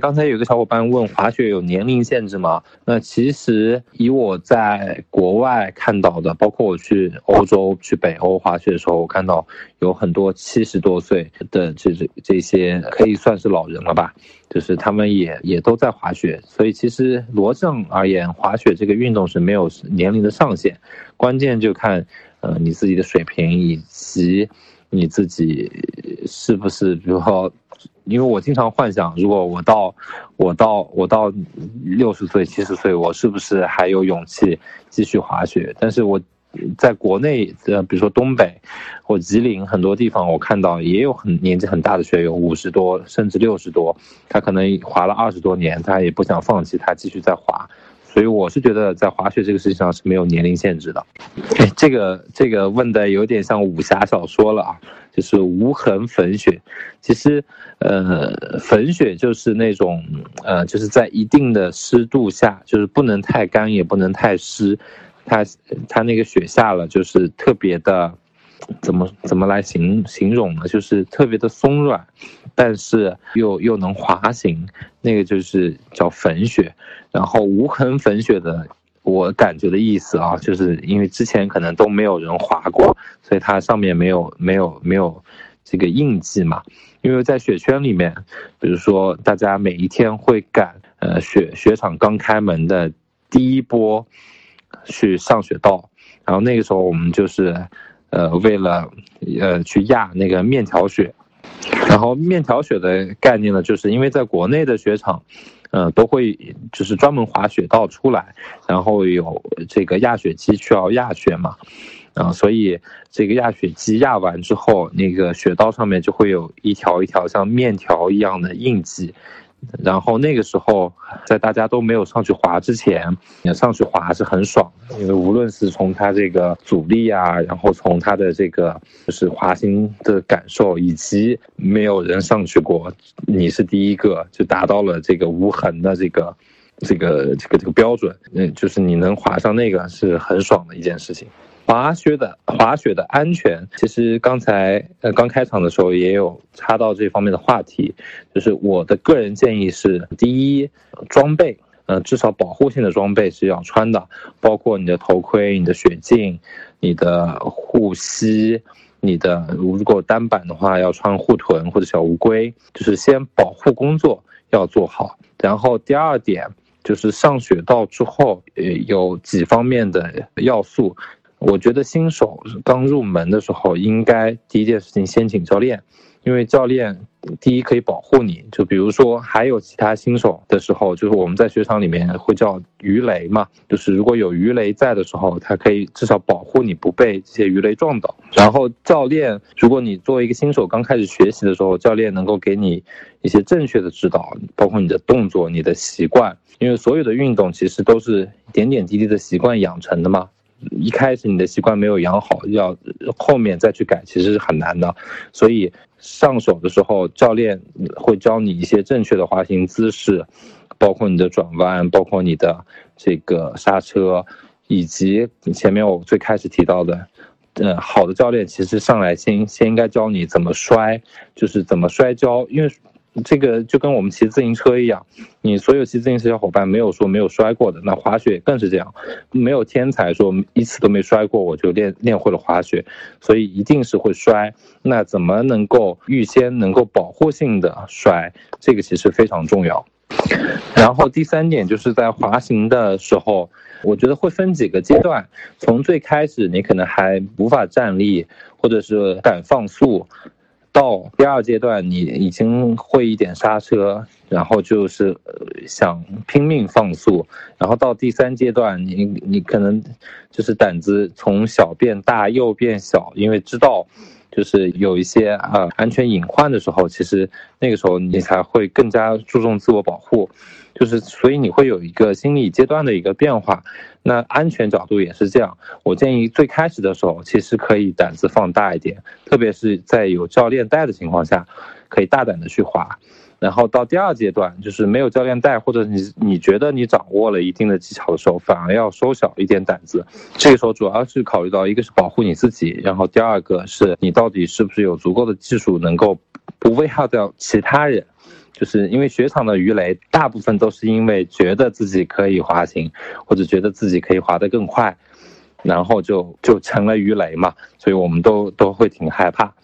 刚才有个小伙伴问滑雪有年龄限制吗？那其实以我在国外看到的，包括我去欧洲、去北欧滑雪的时候，我看到有很多七十多岁的这这这些可以算是老人了吧，就是他们也也都在滑雪。所以其实罗正而言，滑雪这个运动是没有年龄的上限，关键就看呃你自己的水平以及你自己是不是，比如说。因为我经常幻想，如果我到，我到我到六十岁、七十岁，我是不是还有勇气继续滑雪？但是我在国内，呃，比如说东北或吉林很多地方，我看到也有很年纪很大的雪友，五十多甚至六十多，他可能滑了二十多年，他也不想放弃，他继续在滑。所以我是觉得，在滑雪这个事情上是没有年龄限制的。哎，这个这个问的有点像武侠小说了啊，就是无痕粉雪。其实，呃，粉雪就是那种，呃，就是在一定的湿度下，就是不能太干，也不能太湿，它它那个雪下了，就是特别的。怎么怎么来形形容呢？就是特别的松软，但是又又能滑行，那个就是叫粉雪。然后无痕粉雪的，我感觉的意思啊，就是因为之前可能都没有人滑过，所以它上面没有没有没有这个印记嘛。因为在雪圈里面，比如说大家每一天会赶呃雪雪场刚开门的第一波去上雪道，然后那个时候我们就是。呃，为了呃去压那个面条雪，然后面条雪的概念呢，就是因为在国内的雪场，呃，都会就是专门滑雪道出来，然后有这个压雪机需要压雪嘛，啊，所以这个压雪机压完之后，那个雪道上面就会有一条一条像面条一样的印记。然后那个时候，在大家都没有上去滑之前，你上去滑是很爽的，因为无论是从它这个阻力啊，然后从它的这个就是滑行的感受，以及没有人上去过，你是第一个就达到了这个无痕的这个这个这个这个标准，嗯，就是你能滑上那个是很爽的一件事情。滑雪的滑雪的安全，其实刚才呃刚开场的时候也有插到这方面的话题，就是我的个人建议是：第一，装备，呃，至少保护性的装备是要穿的，包括你的头盔、你的雪镜、你的护膝、你的如果单板的话要穿护臀或者小乌龟，就是先保护工作要做好。然后第二点就是上雪道之后，呃，有几方面的要素。我觉得新手刚入门的时候，应该第一件事情先请教练，因为教练第一可以保护你。就比如说，还有其他新手的时候，就是我们在雪场里面会叫鱼雷嘛，就是如果有鱼雷在的时候，它可以至少保护你不被这些鱼雷撞倒。然后教练，如果你作为一个新手刚开始学习的时候，教练能够给你一些正确的指导，包括你的动作、你的习惯，因为所有的运动其实都是点点滴滴的习惯养成的嘛。一开始你的习惯没有养好，要后面再去改，其实是很难的。所以上手的时候，教练会教你一些正确的滑行姿势，包括你的转弯，包括你的这个刹车，以及前面我最开始提到的，嗯，好的教练其实上来先先应该教你怎么摔，就是怎么摔跤，因为。这个就跟我们骑自行车一样，你所有骑自行车小伙伴没有说没有摔过的，那滑雪更是这样，没有天才说一次都没摔过我就练练会了滑雪，所以一定是会摔。那怎么能够预先能够保护性的摔，这个其实非常重要。然后第三点就是在滑行的时候，我觉得会分几个阶段，从最开始你可能还无法站立，或者是敢放速。到第二阶段，你已经会一点刹车，然后就是想拼命放速，然后到第三阶段，你你可能就是胆子从小变大又变小，因为知道就是有一些呃安全隐患的时候，其实那个时候你才会更加注重自我保护。就是所以你会有一个心理阶段的一个变化，那安全角度也是这样。我建议最开始的时候，其实可以胆子放大一点，特别是在有教练带的情况下，可以大胆的去滑。然后到第二阶段，就是没有教练带，或者你你觉得你掌握了一定的技巧的时候，反而要收小一点胆子。这个时候主要是考虑到一个是保护你自己，然后第二个是你到底是不是有足够的技术能够。不危害到其他人。就是因为雪场的鱼雷大部分都是因为觉得自己可以滑行，或者觉得自己可以滑得更快，然后就就成了鱼雷嘛，所以我们都都会挺害怕。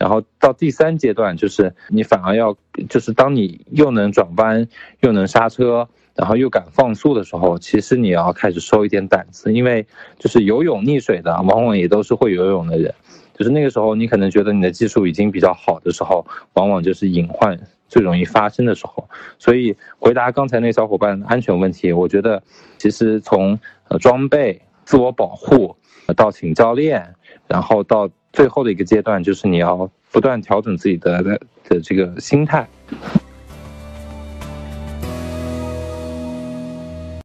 然后到第三阶段，就是你反而要，就是当你又能转弯，又能刹车，然后又敢放速的时候，其实你要开始收一点胆子，因为就是游泳溺水的，往往也都是会游泳的人。就是那个时候，你可能觉得你的技术已经比较好的时候，往往就是隐患最容易发生的时候。所以回答刚才那小伙伴安全问题，我觉得其实从呃装备、自我保护到请教练，然后到最后的一个阶段，就是你要不断调整自己的的的这个心态。